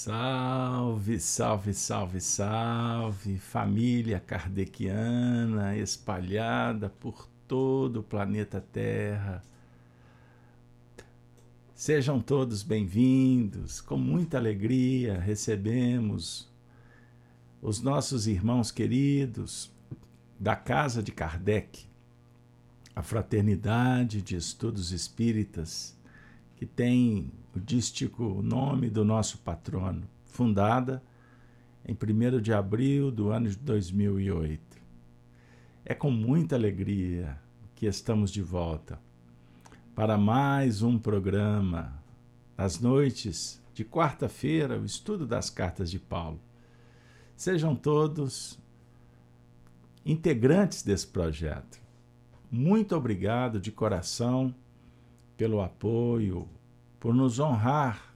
Salve, salve, salve, salve, família kardeciana espalhada por todo o planeta Terra. Sejam todos bem-vindos. Com muita alegria recebemos os nossos irmãos queridos da Casa de Kardec, a Fraternidade de Estudos Espíritas, que tem o dístico nome do nosso patrono, fundada em 1 de abril do ano de 2008. É com muita alegria que estamos de volta para mais um programa, nas noites de quarta-feira, o estudo das cartas de Paulo. Sejam todos integrantes desse projeto. Muito obrigado de coração pelo apoio, por nos honrar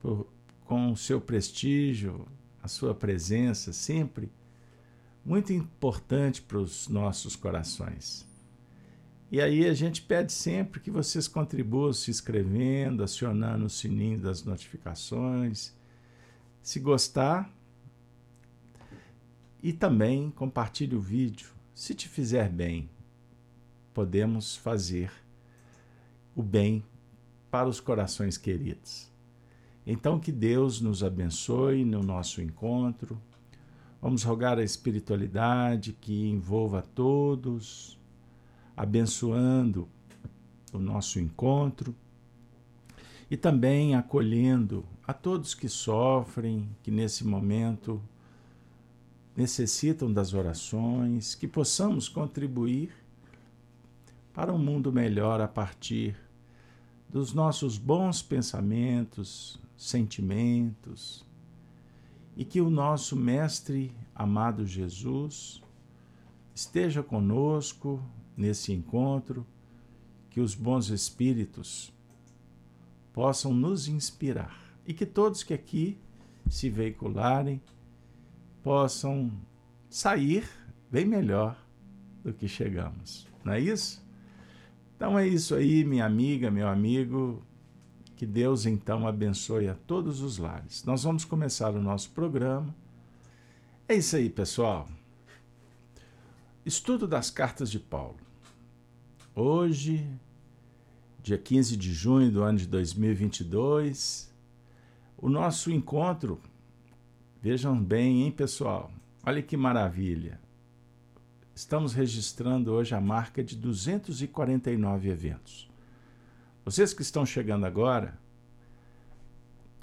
por, com o seu prestígio, a sua presença sempre muito importante para os nossos corações. E aí a gente pede sempre que vocês contribuam se inscrevendo, acionando o sininho das notificações. Se gostar, e também compartilhe o vídeo. Se te fizer bem, podemos fazer o bem para os corações queridos. Então, que Deus nos abençoe no nosso encontro. Vamos rogar a espiritualidade que envolva todos abençoando o nosso encontro e também acolhendo a todos que sofrem, que nesse momento necessitam das orações, que possamos contribuir para um mundo melhor a partir dos nossos bons pensamentos, sentimentos, e que o nosso Mestre amado Jesus esteja conosco nesse encontro, que os bons espíritos possam nos inspirar e que todos que aqui se veicularem possam sair bem melhor do que chegamos. Não é isso? Então é isso aí, minha amiga, meu amigo. Que Deus então abençoe a todos os lares. Nós vamos começar o nosso programa. É isso aí, pessoal. Estudo das cartas de Paulo. Hoje, dia 15 de junho do ano de 2022, o nosso encontro, vejam bem, hein, pessoal? Olha que maravilha. Estamos registrando hoje a marca de 249 eventos. Vocês que estão chegando agora,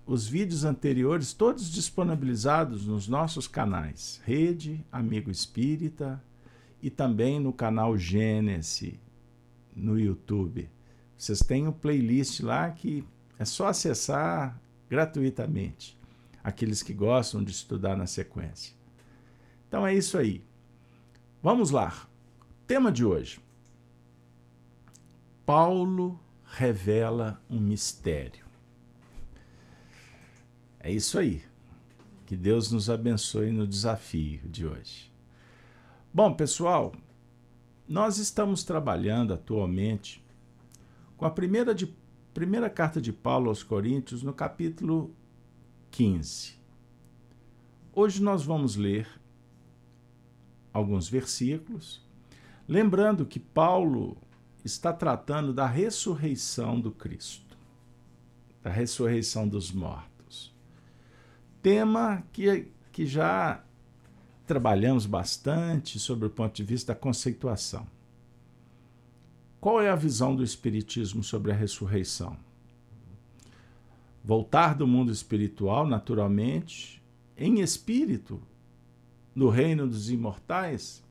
os vídeos anteriores todos disponibilizados nos nossos canais Rede Amigo Espírita e também no canal Gênesis no YouTube. Vocês têm um playlist lá que é só acessar gratuitamente. Aqueles que gostam de estudar na sequência. Então é isso aí. Vamos lá. Tema de hoje. Paulo revela um mistério. É isso aí. Que Deus nos abençoe no desafio de hoje. Bom, pessoal, nós estamos trabalhando atualmente com a primeira, de, primeira carta de Paulo aos Coríntios, no capítulo 15. Hoje nós vamos ler alguns versículos, lembrando que Paulo está tratando da ressurreição do Cristo, da ressurreição dos mortos. Tema que, que já trabalhamos bastante sobre o ponto de vista da conceituação. Qual é a visão do Espiritismo sobre a ressurreição? Voltar do mundo espiritual, naturalmente, em espírito, no reino dos imortais,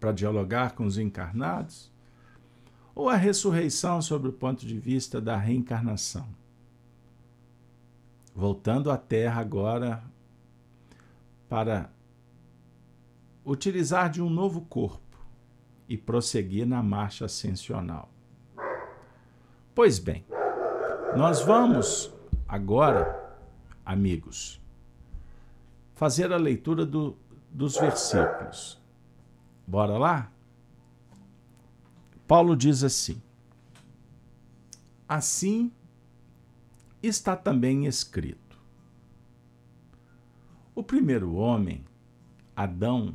para dialogar com os encarnados? Ou a ressurreição sobre o ponto de vista da reencarnação? Voltando à Terra agora para utilizar de um novo corpo e prosseguir na marcha ascensional. Pois bem, nós vamos agora, amigos, fazer a leitura do, dos versículos. Bora lá? Paulo diz assim: Assim está também escrito primeiro homem, Adão,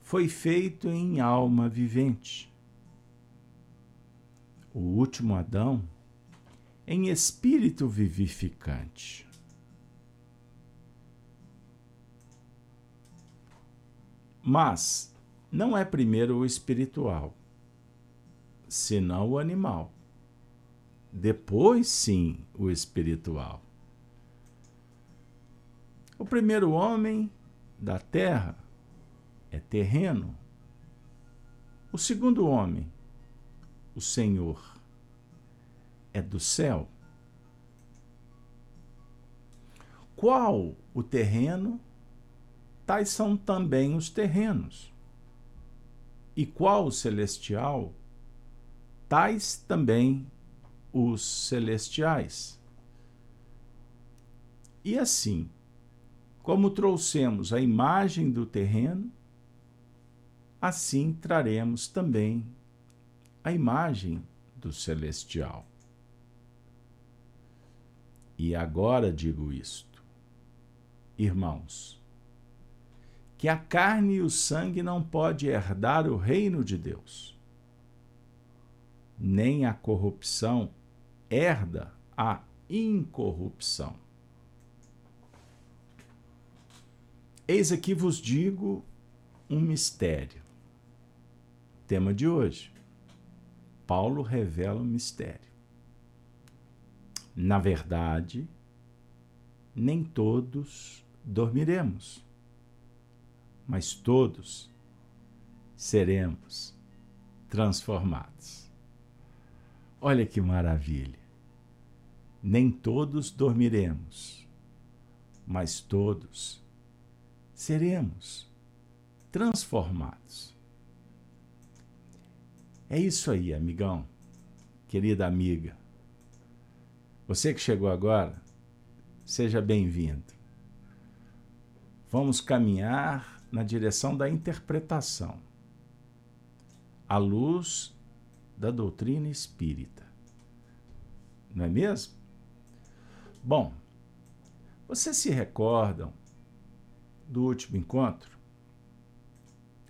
foi feito em alma vivente. O último Adão, em espírito vivificante. Mas não é primeiro o espiritual, senão o animal. Depois, sim, o espiritual. O primeiro homem da terra é terreno. O segundo homem, o Senhor, é do céu. Qual o terreno? Tais são também os terrenos. E qual o celestial? Tais também os celestiais. E assim, como trouxemos a imagem do terreno, assim traremos também a imagem do celestial. E agora digo isto, irmãos, que a carne e o sangue não pode herdar o reino de Deus, nem a corrupção herda a incorrupção. Eis aqui vos digo um mistério. Tema de hoje. Paulo revela um mistério. Na verdade, nem todos dormiremos, mas todos seremos transformados. Olha que maravilha! Nem todos dormiremos, mas todos seremos transformados. É isso aí, amigão, querida amiga. Você que chegou agora, seja bem-vindo. Vamos caminhar na direção da interpretação, à luz da doutrina espírita. Não é mesmo? Bom, vocês se recordam do último encontro,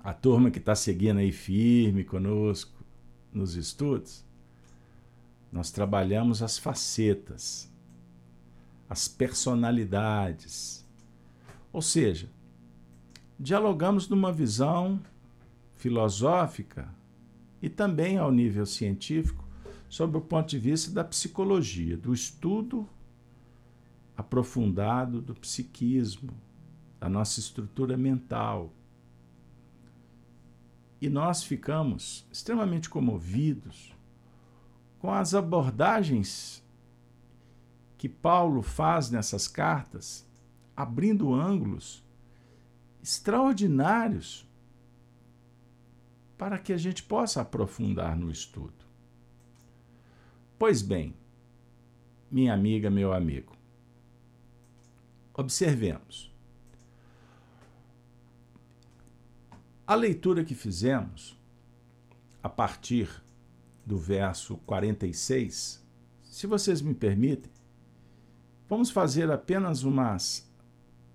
a turma que está seguindo aí firme conosco nos estudos, nós trabalhamos as facetas, as personalidades. Ou seja, dialogamos numa visão filosófica e também ao nível científico sobre o ponto de vista da psicologia, do estudo aprofundado do psiquismo, da nossa estrutura mental. E nós ficamos extremamente comovidos com as abordagens que Paulo faz nessas cartas, abrindo ângulos extraordinários para que a gente possa aprofundar no estudo. Pois bem, minha amiga, meu amigo, observemos. A leitura que fizemos, a partir do verso 46, se vocês me permitem, vamos fazer apenas umas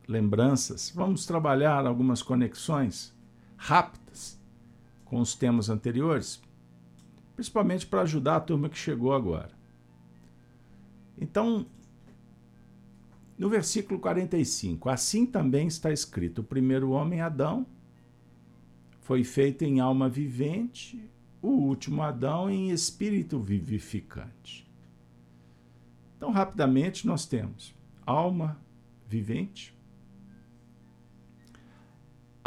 lembranças, vamos trabalhar algumas conexões rápidas com os temas anteriores, principalmente para ajudar a turma que chegou agora. Então, no versículo 45, assim também está escrito: o primeiro homem, Adão, foi feito em alma vivente, o último Adão em espírito vivificante. Então, rapidamente, nós temos alma vivente,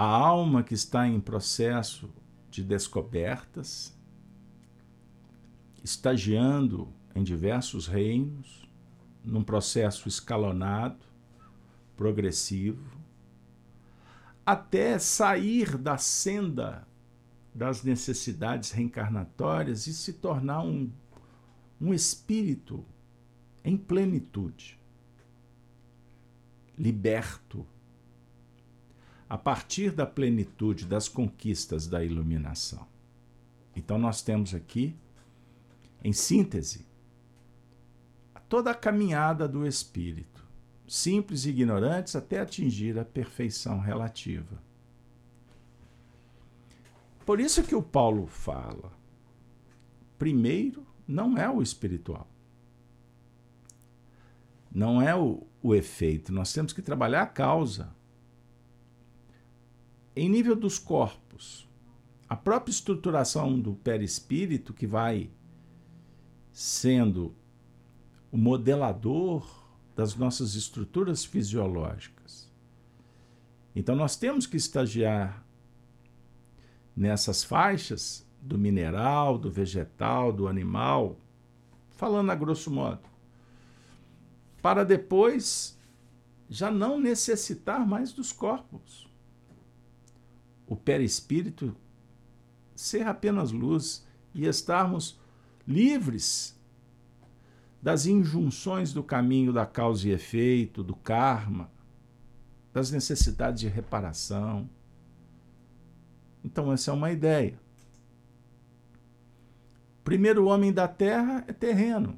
a alma que está em processo de descobertas, estagiando em diversos reinos, num processo escalonado, progressivo, até sair da senda das necessidades reencarnatórias e se tornar um, um espírito em plenitude, liberto, a partir da plenitude das conquistas da iluminação. Então, nós temos aqui, em síntese, toda a caminhada do espírito, simples e ignorantes até atingir a perfeição relativa. Por isso que o Paulo fala: primeiro não é o espiritual. Não é o, o efeito. Nós temos que trabalhar a causa. Em nível dos corpos, a própria estruturação do perispírito, que vai sendo o modelador das nossas estruturas fisiológicas. Então, nós temos que estagiar nessas faixas do mineral, do vegetal, do animal, falando a grosso modo, para depois já não necessitar mais dos corpos. O perispírito ser apenas luz e estarmos livres das injunções do caminho da causa e efeito, do karma, das necessidades de reparação. Então, essa é uma ideia. O primeiro homem da terra é terreno.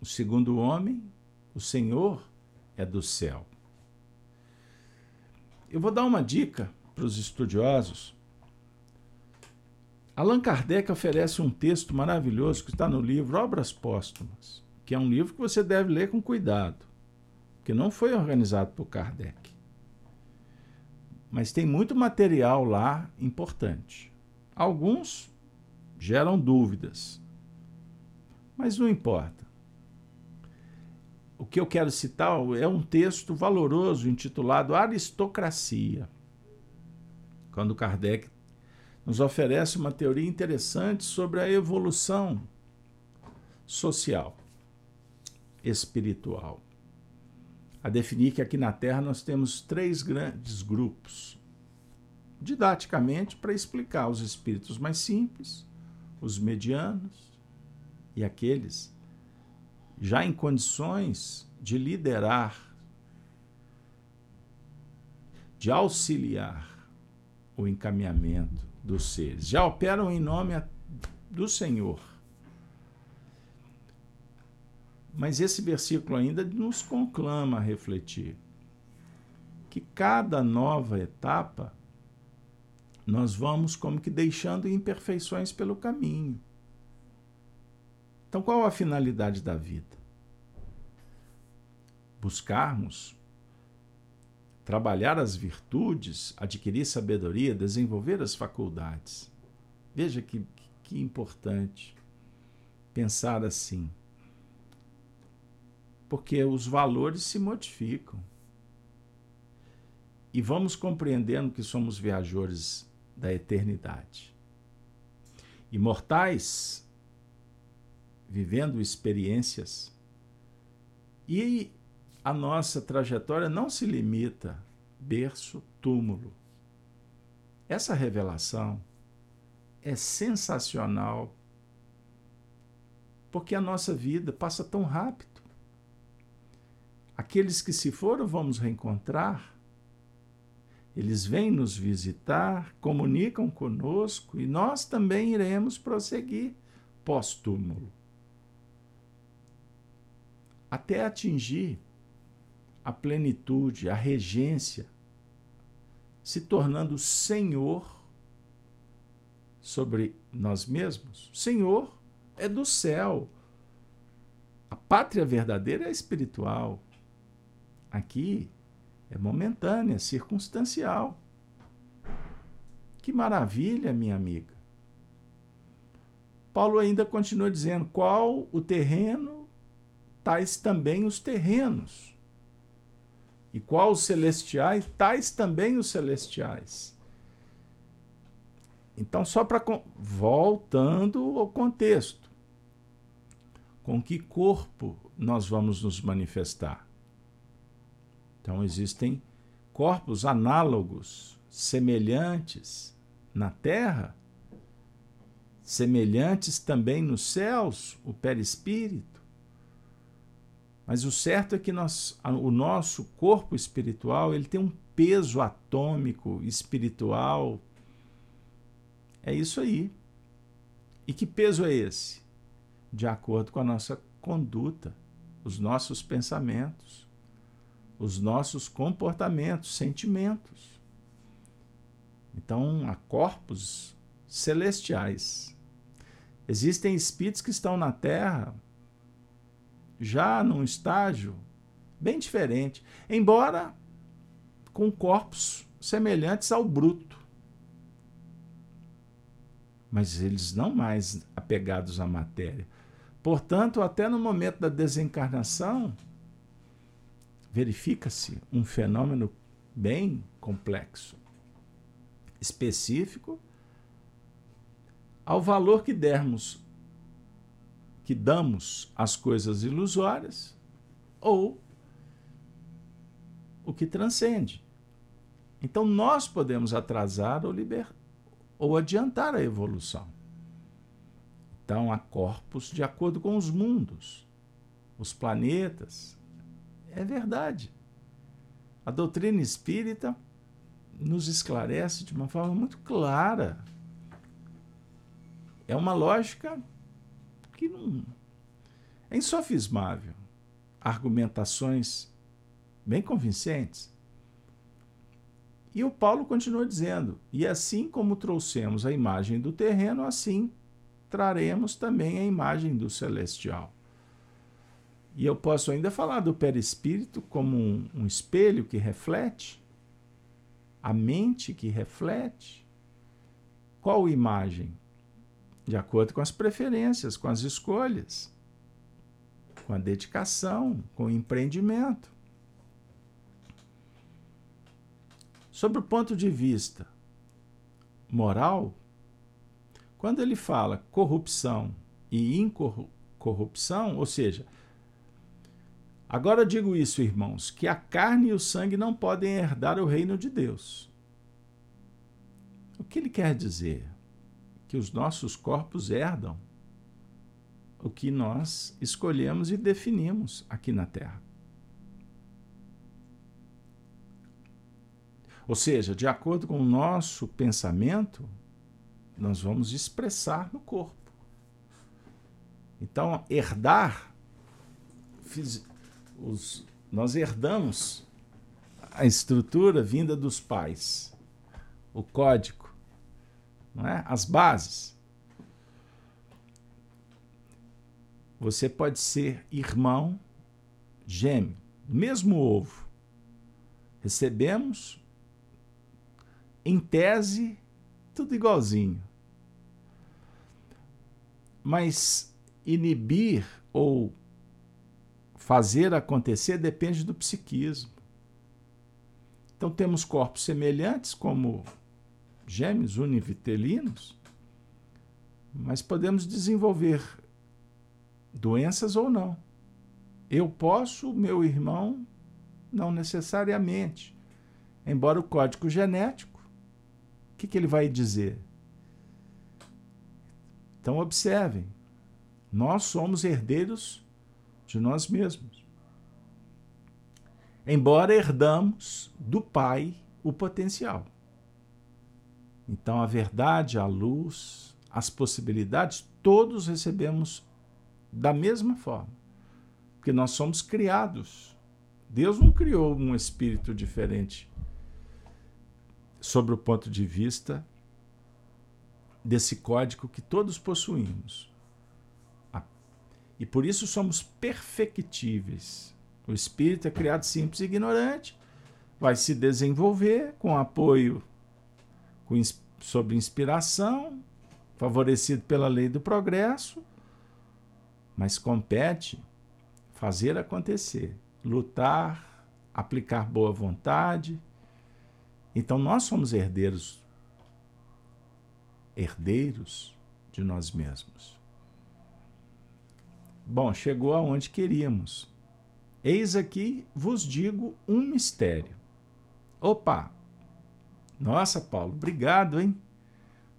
O segundo homem, o Senhor, é do céu. Eu vou dar uma dica para os estudiosos. Allan Kardec oferece um texto maravilhoso que está no livro Obras Póstumas, que é um livro que você deve ler com cuidado, que não foi organizado por Kardec. Mas tem muito material lá importante. Alguns geram dúvidas, mas não importa. O que eu quero citar é um texto valoroso intitulado Aristocracia, quando Kardec nos oferece uma teoria interessante sobre a evolução social, espiritual. A definir que aqui na Terra nós temos três grandes grupos, didaticamente para explicar os espíritos mais simples, os medianos e aqueles já em condições de liderar, de auxiliar o encaminhamento dos seres, já operam em nome do Senhor Mas esse versículo ainda nos conclama a refletir que cada nova etapa nós vamos como que deixando imperfeições pelo caminho. Então, qual a finalidade da vida? Buscarmos trabalhar as virtudes, adquirir sabedoria, desenvolver as faculdades. Veja que, que importante pensar assim porque os valores se modificam. E vamos compreendendo que somos viajores da eternidade. Imortais, vivendo experiências. E a nossa trajetória não se limita berço, túmulo. Essa revelação é sensacional, porque a nossa vida passa tão rápido. Aqueles que se foram, vamos reencontrar. Eles vêm nos visitar, comunicam conosco e nós também iremos prosseguir pós-túmulo. Até atingir a plenitude, a regência, se tornando Senhor sobre nós mesmos. Senhor é do céu. A pátria verdadeira é espiritual. Aqui é momentânea, circunstancial. Que maravilha, minha amiga. Paulo ainda continua dizendo: qual o terreno, tais também os terrenos. E qual os celestiais, tais também os celestiais. Então, só para. Voltando ao contexto. Com que corpo nós vamos nos manifestar? Então existem corpos análogos, semelhantes na Terra, semelhantes também nos céus, o perispírito. Mas o certo é que nós, o nosso corpo espiritual ele tem um peso atômico espiritual. É isso aí. E que peso é esse? De acordo com a nossa conduta, os nossos pensamentos os nossos comportamentos, sentimentos. Então, há corpos celestiais. Existem espíritos que estão na Terra já num estágio bem diferente, embora com corpos semelhantes ao bruto. Mas eles não mais apegados à matéria. Portanto, até no momento da desencarnação, verifica-se um fenômeno bem complexo, específico, ao valor que dermos, que damos às coisas ilusórias, ou o que transcende. Então nós podemos atrasar ou liber... ou adiantar a evolução. Então há corpos de acordo com os mundos, os planetas, é verdade. A doutrina espírita nos esclarece de uma forma muito clara. É uma lógica que não é insofismável. Argumentações bem convincentes. E o Paulo continua dizendo: E assim como trouxemos a imagem do terreno, assim traremos também a imagem do celestial. E eu posso ainda falar do perispírito como um, um espelho que reflete, a mente que reflete. Qual imagem? De acordo com as preferências, com as escolhas, com a dedicação, com o empreendimento. Sobre o ponto de vista moral, quando ele fala corrupção e incorrupção, ou seja, Agora digo isso, irmãos, que a carne e o sangue não podem herdar o reino de Deus. O que ele quer dizer? Que os nossos corpos herdam o que nós escolhemos e definimos aqui na Terra. Ou seja, de acordo com o nosso pensamento, nós vamos expressar no corpo. Então, herdar os, nós herdamos a estrutura vinda dos pais, o código, não é? as bases. Você pode ser irmão gêmeo, mesmo ovo. Recebemos, em tese, tudo igualzinho. Mas inibir ou fazer acontecer depende do psiquismo. Então temos corpos semelhantes, como gêmeos univitelinos, mas podemos desenvolver doenças ou não. Eu posso, meu irmão, não necessariamente. Embora o código genético, o que, que ele vai dizer? Então, observem: nós somos herdeiros de nós mesmos. Embora herdamos do Pai o potencial. Então, a verdade, a luz, as possibilidades, todos recebemos da mesma forma. Porque nós somos criados. Deus não criou um espírito diferente sobre o ponto de vista desse código que todos possuímos. E por isso somos perfectíveis. O espírito é criado simples e ignorante, vai se desenvolver com apoio com, sob inspiração, favorecido pela lei do progresso, mas compete fazer acontecer, lutar, aplicar boa vontade. Então nós somos herdeiros herdeiros de nós mesmos. Bom, chegou aonde queríamos. Eis aqui vos digo um mistério. Opa! Nossa, Paulo, obrigado, hein?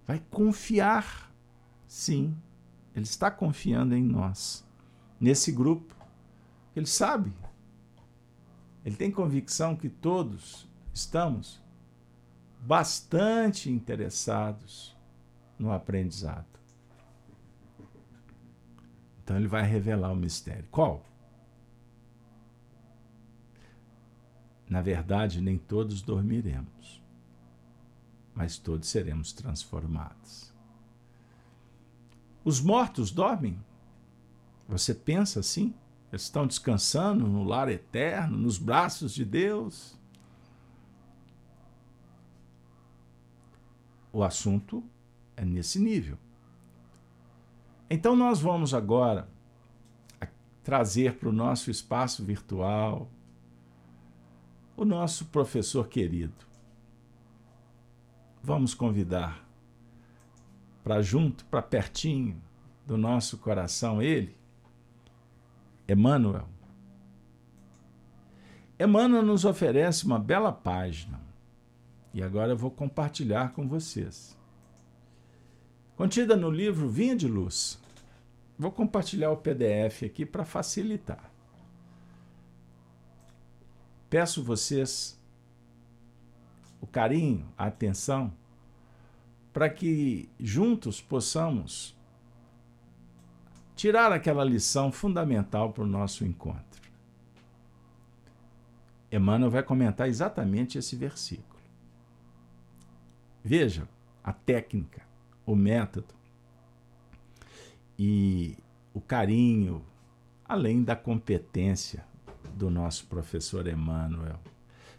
Vai confiar. Sim, ele está confiando em nós, nesse grupo. Ele sabe. Ele tem convicção que todos estamos bastante interessados no aprendizado. Então ele vai revelar o mistério. Qual? Na verdade, nem todos dormiremos, mas todos seremos transformados. Os mortos dormem? Você pensa assim? Eles estão descansando no lar eterno, nos braços de Deus? O assunto é nesse nível. Então, nós vamos agora trazer para o nosso espaço virtual o nosso professor querido. Vamos convidar para junto, para pertinho do nosso coração ele, Emmanuel. Emmanuel nos oferece uma bela página e agora eu vou compartilhar com vocês. Contida no livro Vinha de Luz. Vou compartilhar o PDF aqui para facilitar. Peço vocês o carinho, a atenção, para que juntos possamos tirar aquela lição fundamental para o nosso encontro. Emmanuel vai comentar exatamente esse versículo. Veja a técnica, o método e o carinho, além da competência do nosso professor Emmanuel.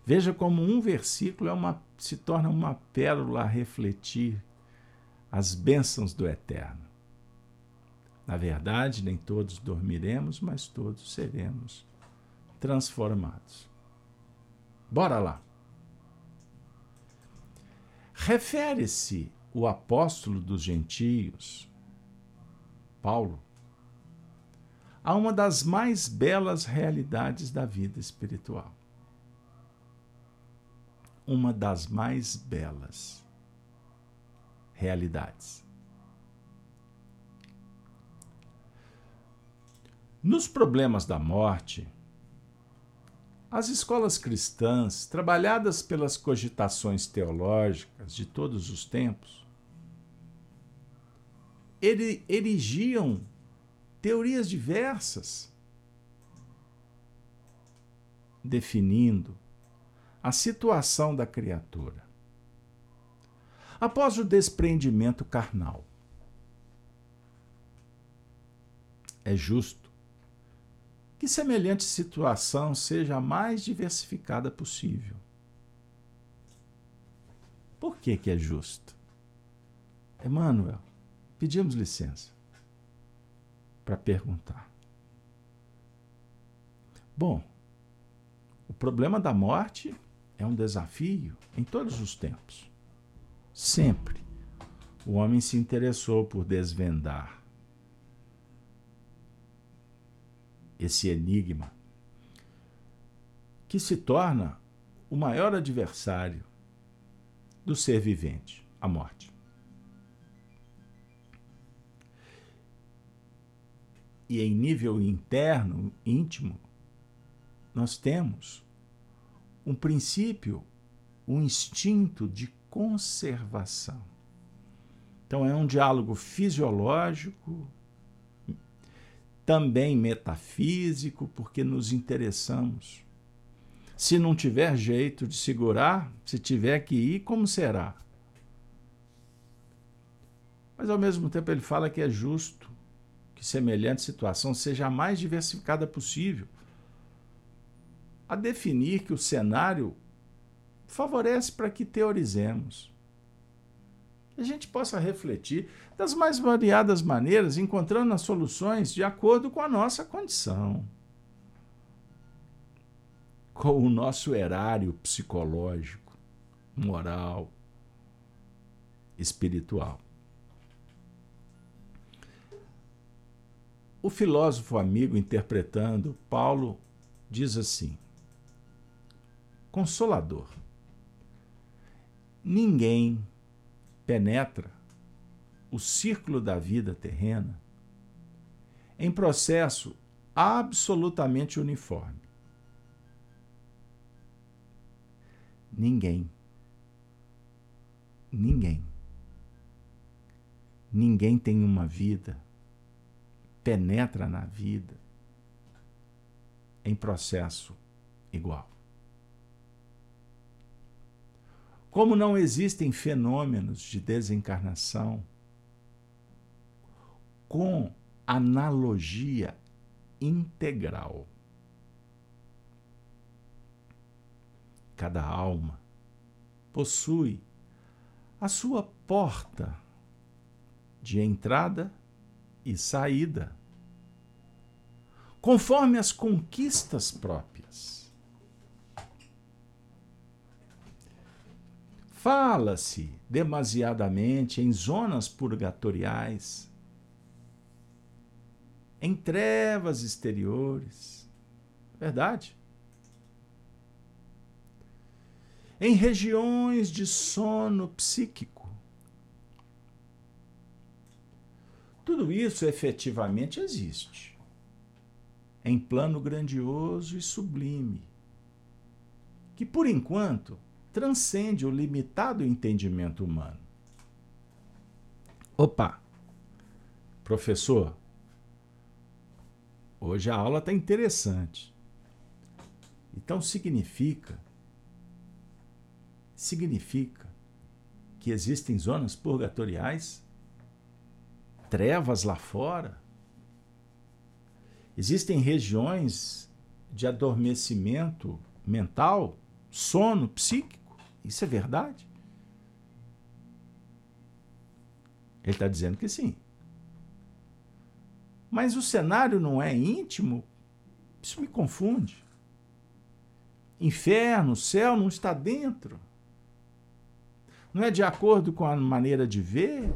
Veja como um versículo é uma, se torna uma pérola a refletir as bênçãos do Eterno. Na verdade, nem todos dormiremos, mas todos seremos transformados. Bora lá. Refere-se o apóstolo dos gentios, Paulo, a uma das mais belas realidades da vida espiritual. Uma das mais belas realidades. Nos problemas da morte, as escolas cristãs, trabalhadas pelas cogitações teológicas de todos os tempos, erigiam teorias diversas, definindo a situação da criatura. Após o desprendimento carnal, é justo que semelhante situação seja a mais diversificada possível. Por que, que é justo? Emmanuel, pedimos licença para perguntar. Bom, o problema da morte é um desafio em todos os tempos. Sempre o homem se interessou por desvendar esse enigma que se torna o maior adversário do ser vivente, a morte. e em nível interno, íntimo, nós temos um princípio, um instinto de conservação. Então é um diálogo fisiológico, também metafísico, porque nos interessamos. Se não tiver jeito de segurar, se tiver que ir, como será? Mas ao mesmo tempo ele fala que é justo que semelhante situação seja a mais diversificada possível, a definir que o cenário favorece para que teorizemos. A gente possa refletir das mais variadas maneiras, encontrando as soluções de acordo com a nossa condição, com o nosso erário psicológico, moral, espiritual. O filósofo amigo interpretando Paulo diz assim: Consolador, ninguém penetra o círculo da vida terrena em processo absolutamente uniforme. Ninguém. Ninguém. Ninguém tem uma vida penetra na vida em processo igual. Como não existem fenômenos de desencarnação com analogia integral. Cada alma possui a sua porta de entrada e saída, conforme as conquistas próprias. Fala-se demasiadamente em zonas purgatoriais, em trevas exteriores. Verdade. Em regiões de sono psíquico. Tudo isso efetivamente existe. Em plano grandioso e sublime, que por enquanto transcende o limitado entendimento humano. Opa! Professor, hoje a aula está interessante. Então significa significa que existem zonas purgatoriais, trevas lá fora. Existem regiões de adormecimento mental, sono psíquico. Isso é verdade? Ele está dizendo que sim. Mas o cenário não é íntimo? Isso me confunde. Inferno, céu não está dentro. Não é de acordo com a maneira de ver?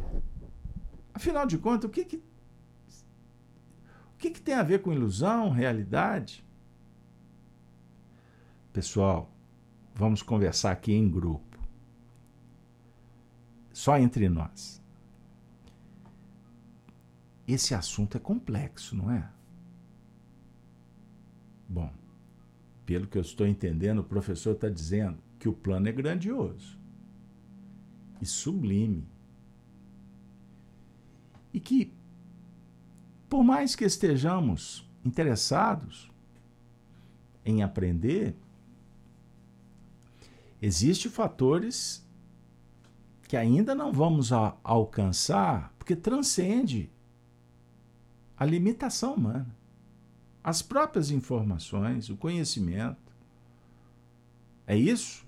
Afinal de contas, o que, que, o que, que tem a ver com ilusão, realidade? Pessoal, vamos conversar aqui em grupo. Só entre nós. Esse assunto é complexo, não é? Bom, pelo que eu estou entendendo, o professor está dizendo que o plano é grandioso e sublime. E que, por mais que estejamos interessados em aprender, Existem fatores que ainda não vamos alcançar, porque transcende a limitação humana. As próprias informações, o conhecimento. É isso?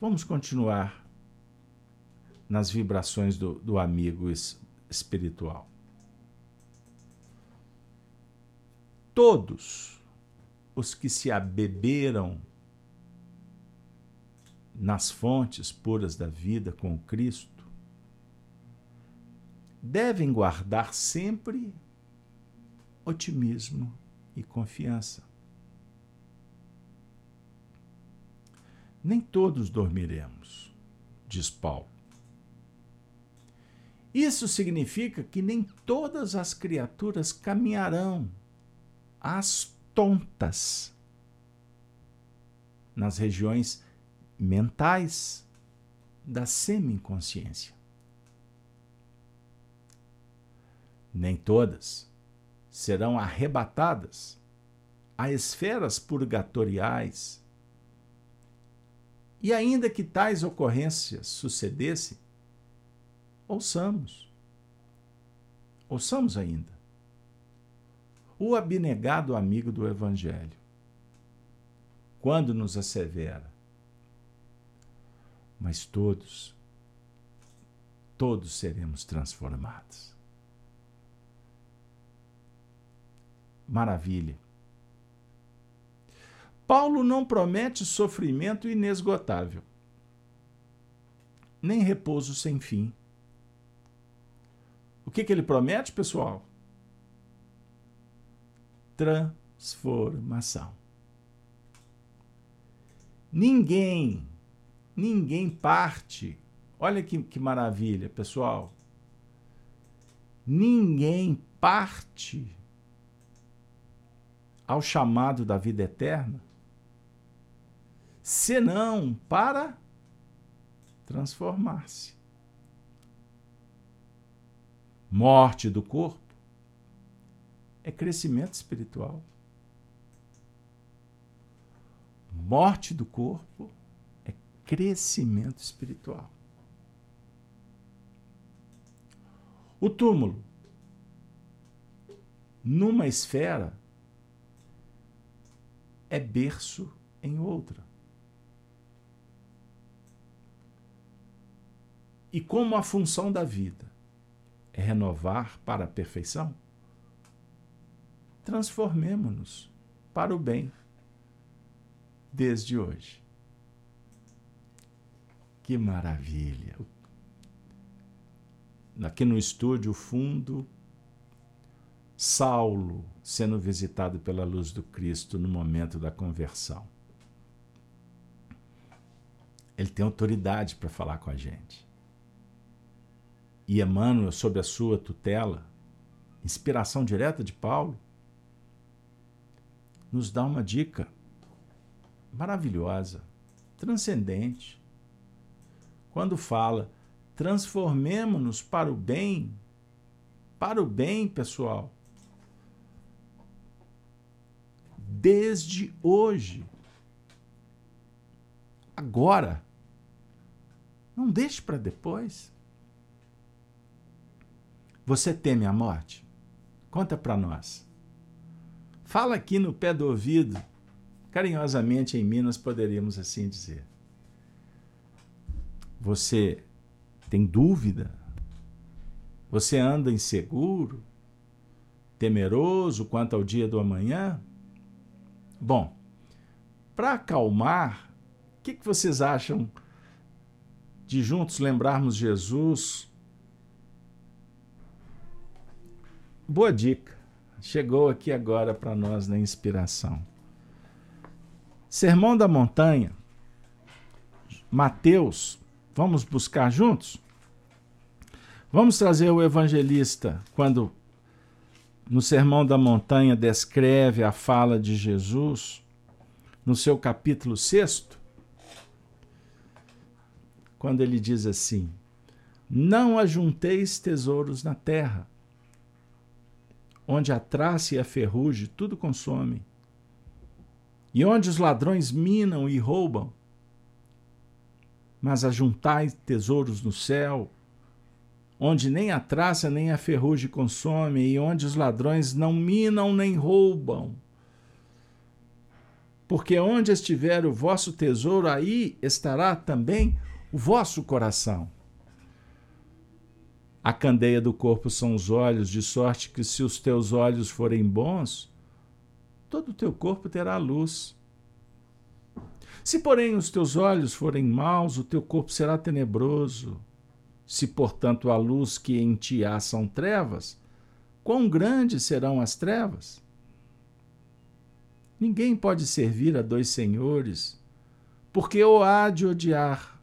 Vamos continuar nas vibrações do, do amigo espiritual. Todos os que se abeberam nas fontes puras da vida com Cristo, devem guardar sempre otimismo e confiança. Nem todos dormiremos, diz Paulo. Isso significa que nem todas as criaturas caminharão às tontas nas regiões mentais da semi-inconsciência. Nem todas serão arrebatadas a esferas purgatoriais. E ainda que tais ocorrências sucedessem, ouçamos. Ouçamos ainda. O abnegado amigo do Evangelho, quando nos assevera mas todos, todos seremos transformados. Maravilha. Paulo não promete sofrimento inesgotável, nem repouso sem fim. O que, que ele promete, pessoal? Transformação. Ninguém Ninguém parte. Olha que, que maravilha, pessoal. Ninguém parte ao chamado da vida eterna, senão para transformar-se. Morte do corpo é crescimento espiritual. Morte do corpo crescimento espiritual. O túmulo, numa esfera, é berço em outra. E como a função da vida é renovar para a perfeição, transformemo-nos para o bem desde hoje. Que maravilha! Aqui no estúdio fundo, Saulo sendo visitado pela luz do Cristo no momento da conversão. Ele tem autoridade para falar com a gente. E Emmanuel, sob a sua tutela, inspiração direta de Paulo, nos dá uma dica maravilhosa, transcendente. Quando fala, transformemo-nos para o bem, para o bem, pessoal. Desde hoje. Agora. Não deixe para depois. Você teme a morte? Conta para nós. Fala aqui no pé do ouvido Carinhosamente em Minas poderíamos assim dizer. Você tem dúvida? Você anda inseguro? Temeroso quanto ao dia do amanhã? Bom, para acalmar, o que, que vocês acham de juntos lembrarmos Jesus? Boa dica. Chegou aqui agora para nós na inspiração. Sermão da Montanha, Mateus, vamos buscar juntos? Vamos trazer o evangelista quando no Sermão da Montanha descreve a fala de Jesus, no seu capítulo 6, quando ele diz assim: Não ajunteis tesouros na terra, onde a traça e a ferrugem tudo consomem e onde os ladrões minam e roubam. Mas ajuntai tesouros no céu, onde nem a traça nem a ferrugem consome, e onde os ladrões não minam nem roubam. Porque onde estiver o vosso tesouro, aí estará também o vosso coração. A candeia do corpo são os olhos, de sorte que se os teus olhos forem bons, todo o teu corpo terá luz. Se, porém, os teus olhos forem maus, o teu corpo será tenebroso. Se, portanto, a luz que em ti há são trevas, quão grandes serão as trevas? Ninguém pode servir a dois senhores, porque ou há de odiar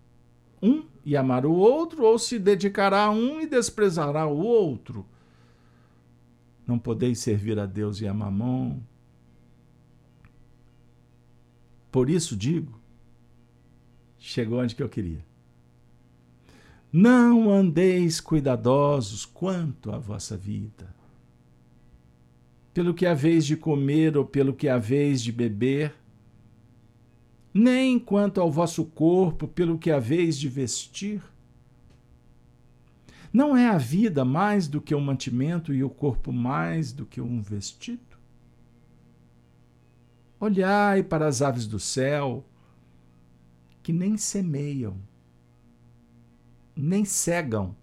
um e amar o outro, ou se dedicará a um e desprezará o outro. Não podeis servir a Deus e a Mamon. Por isso digo, chegou onde que eu queria. Não andeis cuidadosos quanto à vossa vida, pelo que haveis de comer ou pelo que haveis de beber, nem quanto ao vosso corpo, pelo que haveis de vestir. Não é a vida mais do que um mantimento e o corpo mais do que um vestido? Olhai para as aves do céu, que nem semeiam, nem cegam,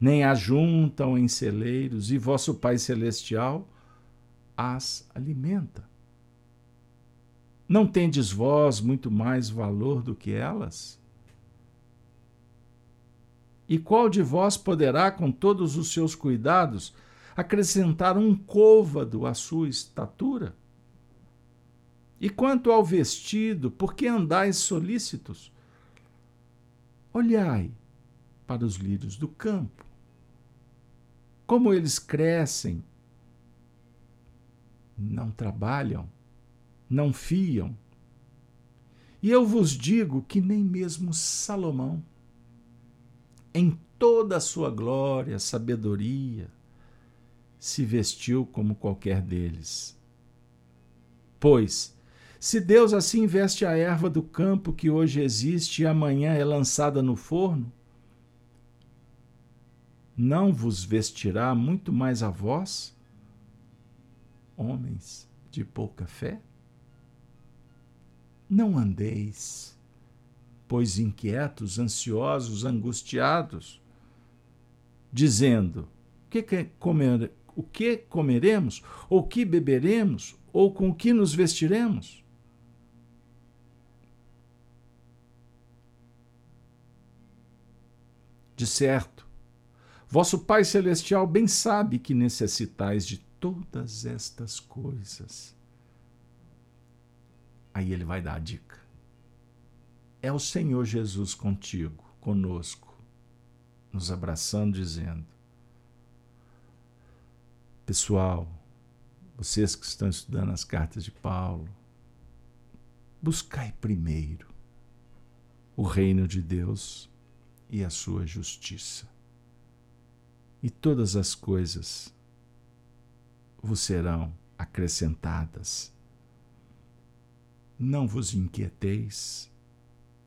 nem ajuntam em celeiros, e vosso Pai Celestial as alimenta. Não tendes vós muito mais valor do que elas? E qual de vós poderá, com todos os seus cuidados, acrescentar um côvado à sua estatura? E quanto ao vestido, por que andais solícitos? Olhai para os lírios do campo, como eles crescem, não trabalham, não fiam. E eu vos digo que nem mesmo Salomão, em toda a sua glória, sabedoria, se vestiu como qualquer deles. Pois, Se Deus assim veste a erva do campo que hoje existe e amanhã é lançada no forno, não vos vestirá muito mais a vós, homens de pouca fé? Não andeis, pois inquietos, ansiosos, angustiados, dizendo: que, comer, o que comeremos, ou que beberemos, ou com que nos vestiremos? De certo, vosso Pai Celestial bem sabe que necessitais de todas estas coisas. Aí ele vai dar a dica. É o Senhor Jesus contigo, conosco, nos abraçando, dizendo: Pessoal, vocês que estão estudando as cartas de Paulo, buscai primeiro o reino de Deus e a sua justiça. E todas as coisas vos serão acrescentadas. Não vos inquieteis,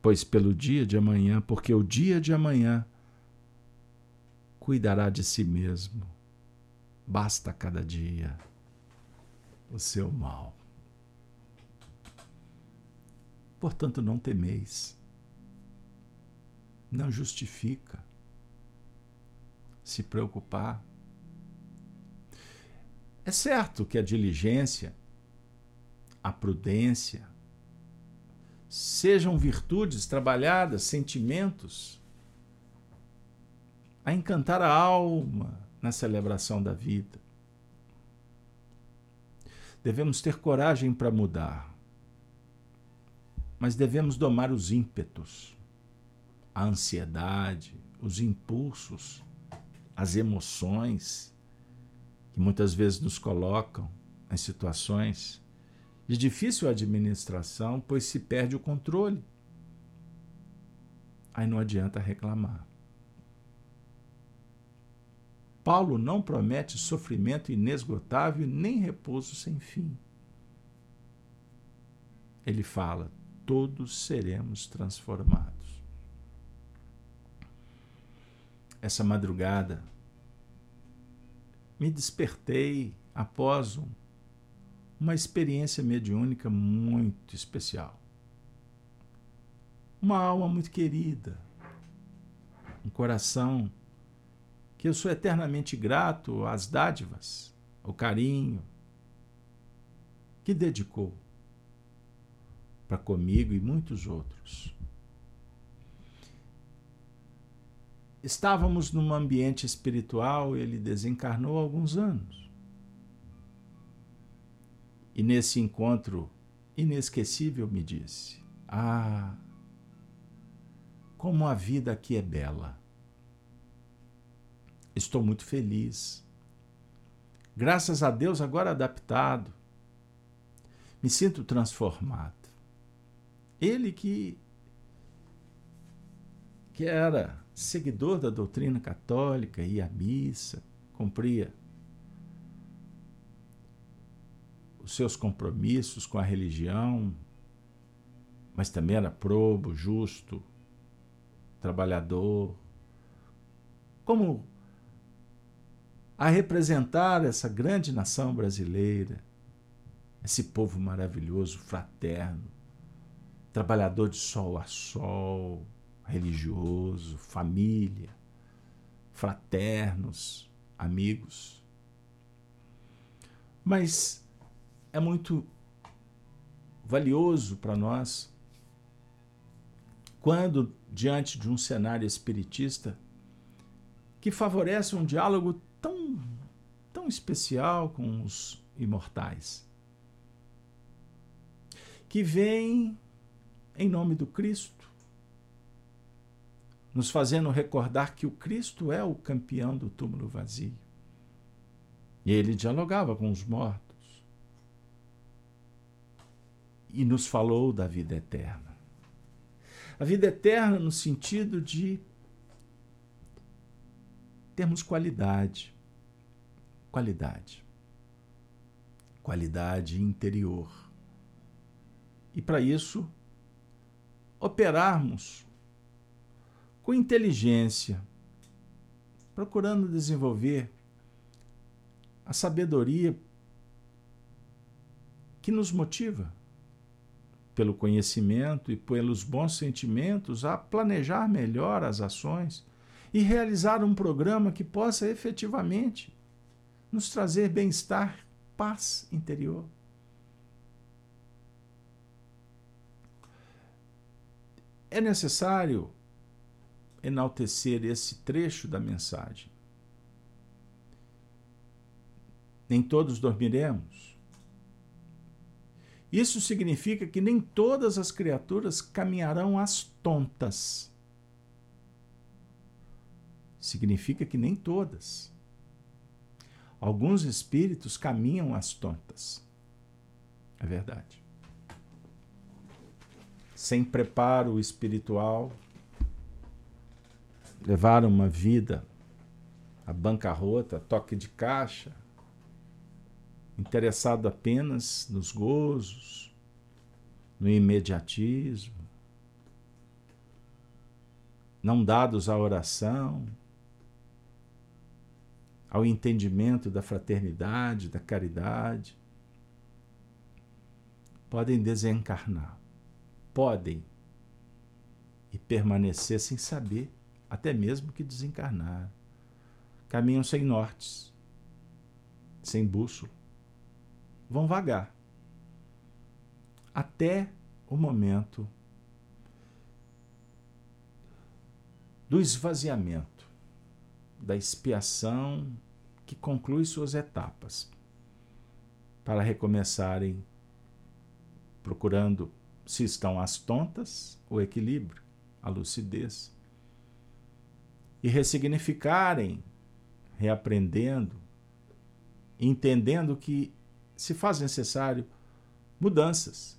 pois pelo dia de amanhã, porque o dia de amanhã cuidará de si mesmo. Basta cada dia o seu mal. Portanto, não temeis não justifica se preocupar. É certo que a diligência, a prudência, sejam virtudes trabalhadas, sentimentos, a encantar a alma na celebração da vida. Devemos ter coragem para mudar, mas devemos domar os ímpetos a ansiedade, os impulsos, as emoções que muitas vezes nos colocam em situações de difícil administração, pois se perde o controle. Aí não adianta reclamar. Paulo não promete sofrimento inesgotável nem repouso sem fim. Ele fala: todos seremos transformados. Essa madrugada, me despertei após um, uma experiência mediúnica muito especial. Uma alma muito querida, um coração que eu sou eternamente grato às dádivas, ao carinho que dedicou para comigo e muitos outros. Estávamos num ambiente espiritual, ele desencarnou há alguns anos. E nesse encontro inesquecível me disse: Ah, como a vida aqui é bela. Estou muito feliz. Graças a Deus, agora adaptado. Me sinto transformado. Ele que, que era seguidor da doutrina católica, ia à missa, cumpria os seus compromissos com a religião, mas também era probo, justo, trabalhador. Como a representar essa grande nação brasileira, esse povo maravilhoso, fraterno, trabalhador de sol a sol, religioso, família, fraternos, amigos. Mas é muito valioso para nós quando, diante de um cenário espiritista que favorece um diálogo tão, tão especial com os imortais, que vem em nome do Cristo nos fazendo recordar que o Cristo é o campeão do túmulo vazio. E ele dialogava com os mortos e nos falou da vida eterna. A vida eterna no sentido de termos qualidade. Qualidade. Qualidade interior. E para isso, operarmos com inteligência, procurando desenvolver a sabedoria que nos motiva, pelo conhecimento e pelos bons sentimentos, a planejar melhor as ações e realizar um programa que possa efetivamente nos trazer bem-estar, paz interior. É necessário enaltecer esse trecho da mensagem. Nem todos dormiremos. Isso significa que nem todas as criaturas caminharão às tontas. Significa que nem todas. Alguns espíritos caminham às tontas. É verdade. Sem preparo espiritual, levaram uma vida a bancarrota, toque de caixa, interessado apenas nos gozos, no imediatismo, não dados à oração, ao entendimento da fraternidade, da caridade, podem desencarnar, podem e permanecer sem saber, até mesmo que desencarnar. Caminham sem nortes, sem bússola, vão vagar. Até o momento do esvaziamento da expiação que conclui suas etapas, para recomeçarem procurando, se estão às tontas, o equilíbrio, a lucidez, e ressignificarem, reaprendendo, entendendo que se faz necessário mudanças.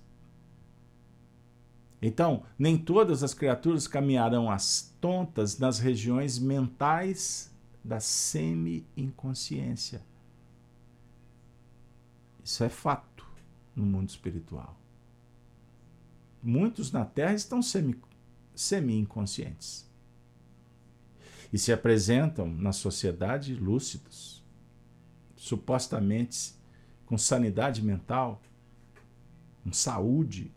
Então, nem todas as criaturas caminharão às tontas nas regiões mentais da semi-inconsciência. Isso é fato no mundo espiritual. Muitos na Terra estão semi-inconscientes e se apresentam na sociedade lúcidos, supostamente com sanidade mental, com saúde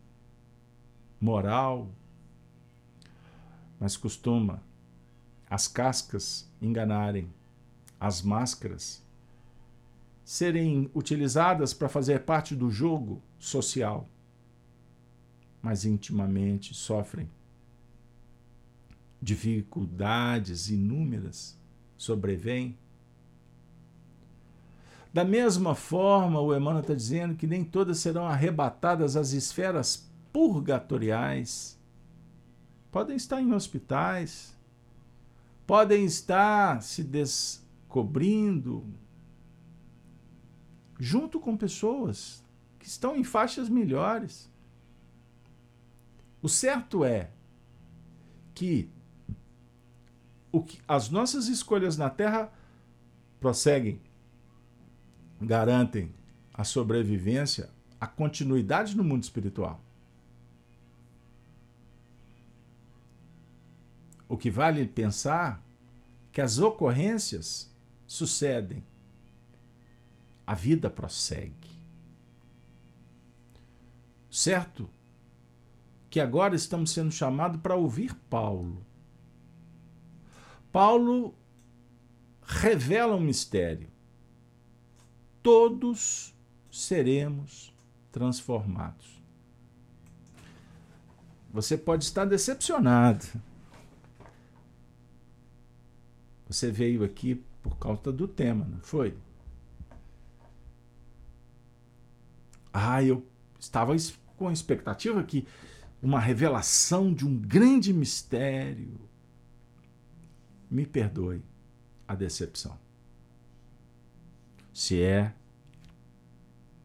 moral, mas costuma as cascas enganarem, as máscaras serem utilizadas para fazer parte do jogo social, mas intimamente sofrem dificuldades inúmeras sobrevêm. Da mesma forma, o Emmanuel está dizendo que nem todas serão arrebatadas às esferas purgatoriais. Podem estar em hospitais, podem estar se descobrindo junto com pessoas que estão em faixas melhores. O certo é que, o que as nossas escolhas na Terra prosseguem, garantem a sobrevivência, a continuidade no mundo espiritual. O que vale pensar que as ocorrências sucedem. A vida prossegue. Certo? Que agora estamos sendo chamados para ouvir Paulo. Paulo revela um mistério. Todos seremos transformados. Você pode estar decepcionado Você veio aqui por causa do tema, não foi? Ah, eu estava com a expectativa que uma revelação de um grande mistério. Me perdoe a decepção. Se é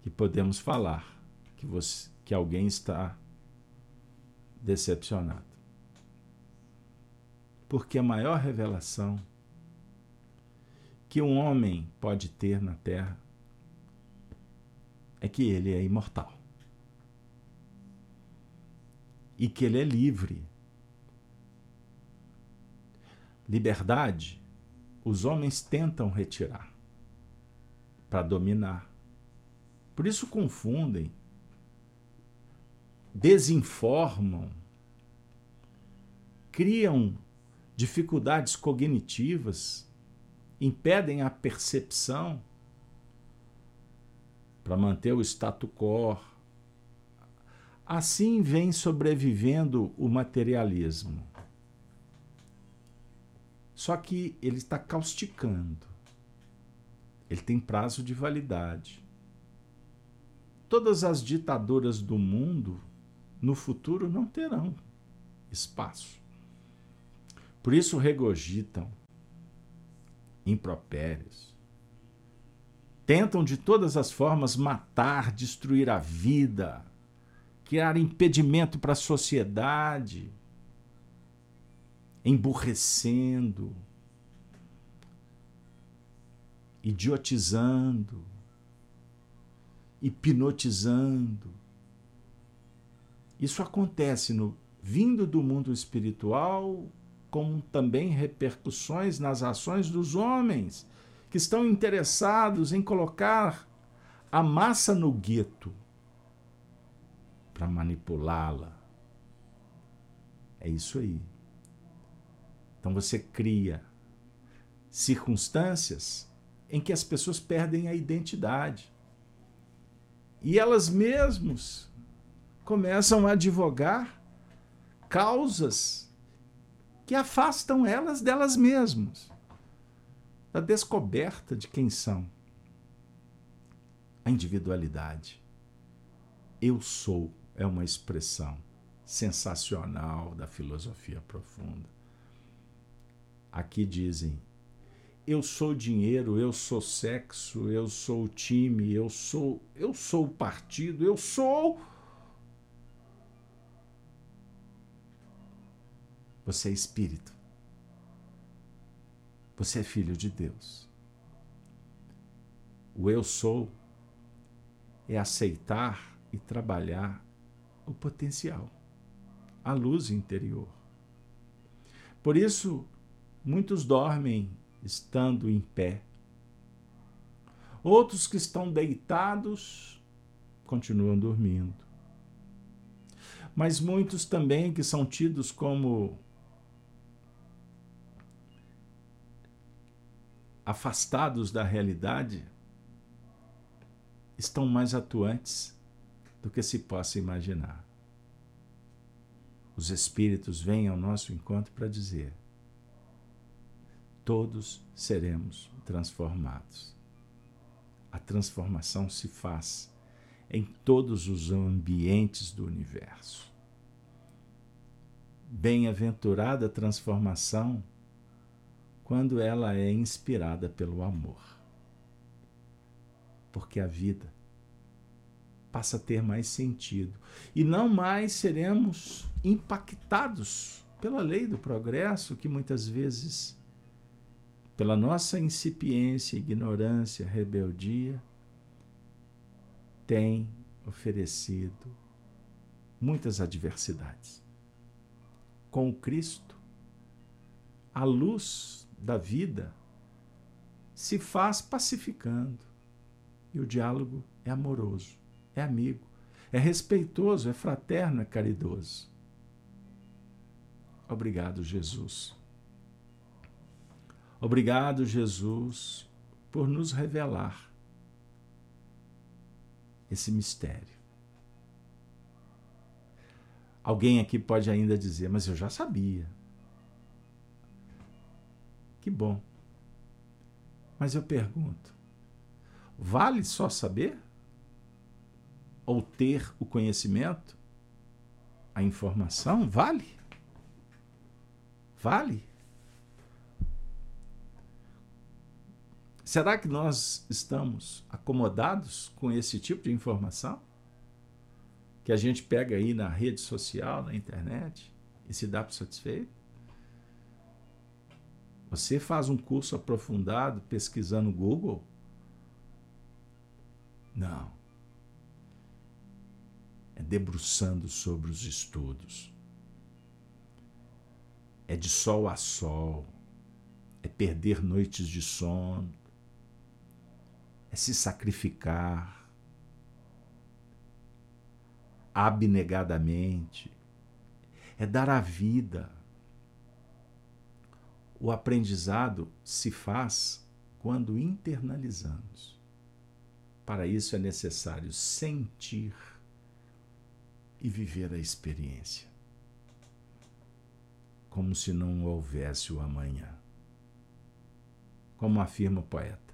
que podemos falar que, você, que alguém está decepcionado. Porque a maior revelação que um homem pode ter na Terra é que ele é imortal. e que ele é livre. Liberdade, os homens tentam retirar para dominar. Por isso confundem, desinformam, criam dificuldades cognitivas, impedem a percepção para manter o status quo. Assim vem sobrevivendo o materialismo. Só que ele está causticando. Ele tem prazo de validade. Todas as ditaduras do mundo no futuro não terão espaço. Por isso regurgitam impropérios. Tentam de todas as formas matar, destruir a vida, criar impedimento para a sociedade, emburrecendo, idiotizando, hipnotizando. Isso acontece no vindo do mundo espiritual, com também repercussões nas ações dos homens que estão interessados em colocar a massa no gueto para manipulá-la. É isso aí. Então você cria circunstâncias em que as pessoas perdem a identidade. E elas mesmas começam a advogar causas que afastam elas delas mesmas, da descoberta de quem são. A individualidade. Eu sou é uma expressão sensacional da filosofia profunda. Aqui dizem: eu sou dinheiro, eu sou sexo, eu sou time, eu sou, eu sou o partido, eu sou Você é espírito. Você é filho de Deus. O eu sou é aceitar e trabalhar o potencial, a luz interior. Por isso, muitos dormem estando em pé. Outros que estão deitados continuam dormindo. Mas muitos também que são tidos como afastados da realidade estão mais atuantes do que se possa imaginar. Os espíritos vêm ao nosso encontro para dizer: todos seremos transformados. A transformação se faz em todos os ambientes do universo. Bem-aventurada transformação quando ela é inspirada pelo amor. Porque a vida passa a ter mais sentido e não mais seremos impactados pela lei do progresso que muitas vezes pela nossa incipiência, ignorância, rebeldia, tem oferecido muitas adversidades. Com Cristo, a luz da vida se faz pacificando. E o diálogo é amoroso, é amigo, é respeitoso, é fraterno, é caridoso. Obrigado, Jesus. Obrigado, Jesus, por nos revelar esse mistério. Alguém aqui pode ainda dizer, mas eu já sabia. Que bom. Mas eu pergunto: vale só saber? Ou ter o conhecimento? A informação? Vale? Vale? Será que nós estamos acomodados com esse tipo de informação? Que a gente pega aí na rede social, na internet e se dá por satisfeito? Você faz um curso aprofundado pesquisando Google? Não. é debruçando sobre os estudos, é de sol a sol, é perder noites de sono, é se sacrificar abnegadamente, é dar a vida. O aprendizado se faz quando internalizamos. Para isso é necessário sentir e viver a experiência, como se não houvesse o amanhã. Como afirma o poeta,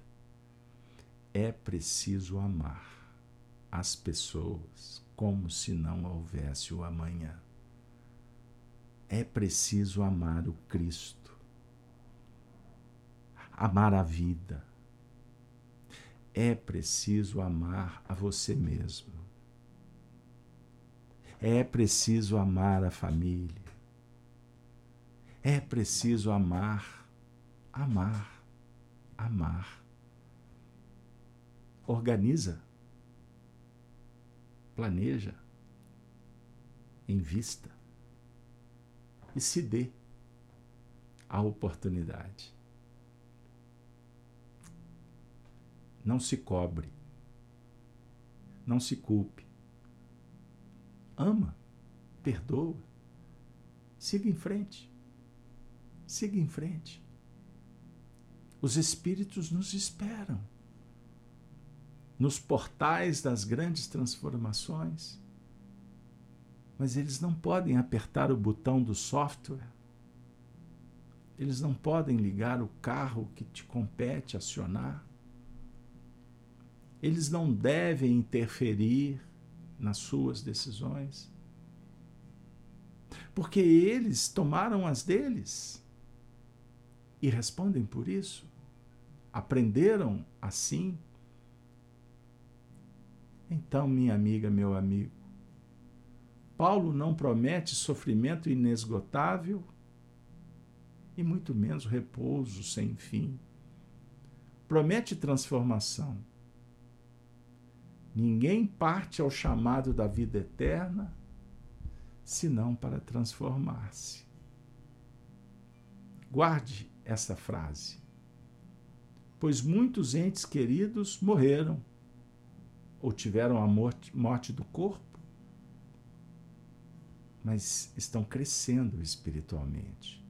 é preciso amar as pessoas como se não houvesse o amanhã. É preciso amar o Cristo, amar a vida. É preciso amar a você mesmo. É preciso amar a família. É preciso amar, amar, amar. Organiza, planeja, invista e se dê a oportunidade. Não se cobre, não se culpe ama, perdoa. Siga em frente. Siga em frente. Os Espíritos nos esperam nos portais das grandes transformações, mas eles não podem apertar o botão do software. Eles não podem ligar o carro que te compete acionar. Eles não devem interferir nas suas decisões. Porque eles tomaram as deles e respondem por isso. Aprenderam assim. Então, minha amiga, meu amigo, Paulo não promete sofrimento inesgotável e muito menos repouso sem fim. Promete transformação Ninguém parte ao chamado da vida eterna senão para transformar-se. Guarde essa frase, pois muitos entes queridos morreram ou tiveram a morte, morte do corpo, mas estão crescendo espiritualmente.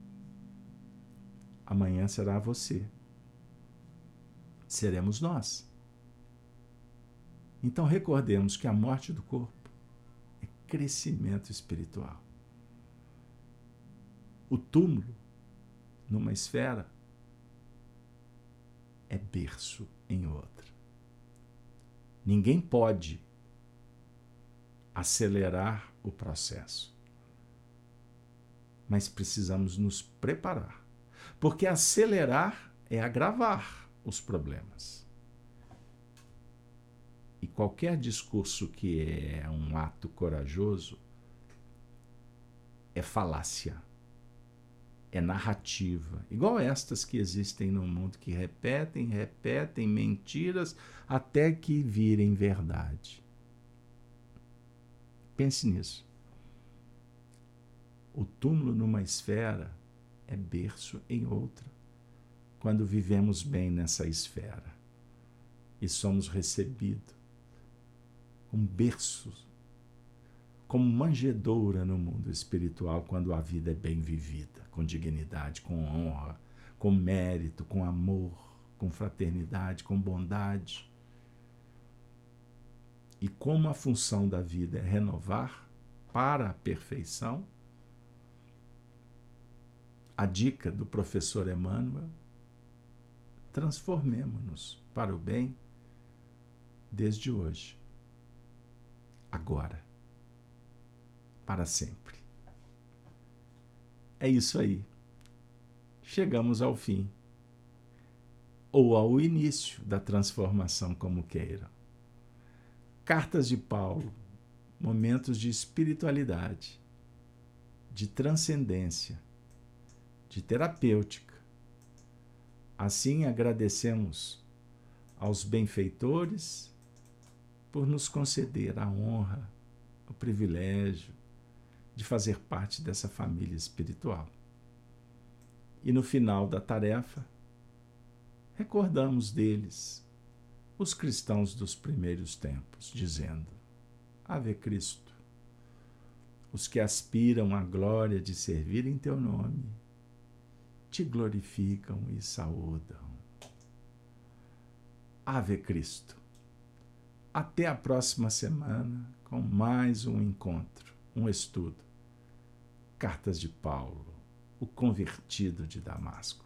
Amanhã será você. Seremos nós. Então recordemos que a morte do corpo é crescimento espiritual. O túmulo, numa esfera, é berço em outra. Ninguém pode acelerar o processo. Mas precisamos nos preparar. Porque acelerar é agravar os problemas. E qualquer discurso que é um ato corajoso é falácia, é narrativa, igual estas que existem no mundo, que repetem, repetem mentiras até que virem verdade. Pense nisso. O túmulo numa esfera é berço em outra, quando vivemos bem nessa esfera e somos recebidos um berço, como manjedoura no mundo espiritual quando a vida é bem vivida, com dignidade, com honra, com mérito, com amor, com fraternidade, com bondade. E como a função da vida é renovar para a perfeição, a dica do professor Emmanuel, transformemo-nos para o bem desde hoje agora, para sempre. É isso aí. Chegamos ao fim, ou ao início da transformação, como queiram. Cartas de Paulo, momentos de espiritualidade, de transcendência, de terapêutica. Assim agradecemos aos benfeitores por nos conceder a honra o privilégio de fazer parte dessa família espiritual. E no final da tarefa, recordamos deles, os cristãos dos primeiros tempos, dizendo: Ave Cristo, os que aspiram à glória de servir em teu nome, te glorificam e saúdam. Ave Cristo. Até a próxima semana com mais um encontro, um estudo. Cartas de Paulo, o convertido de Damasco.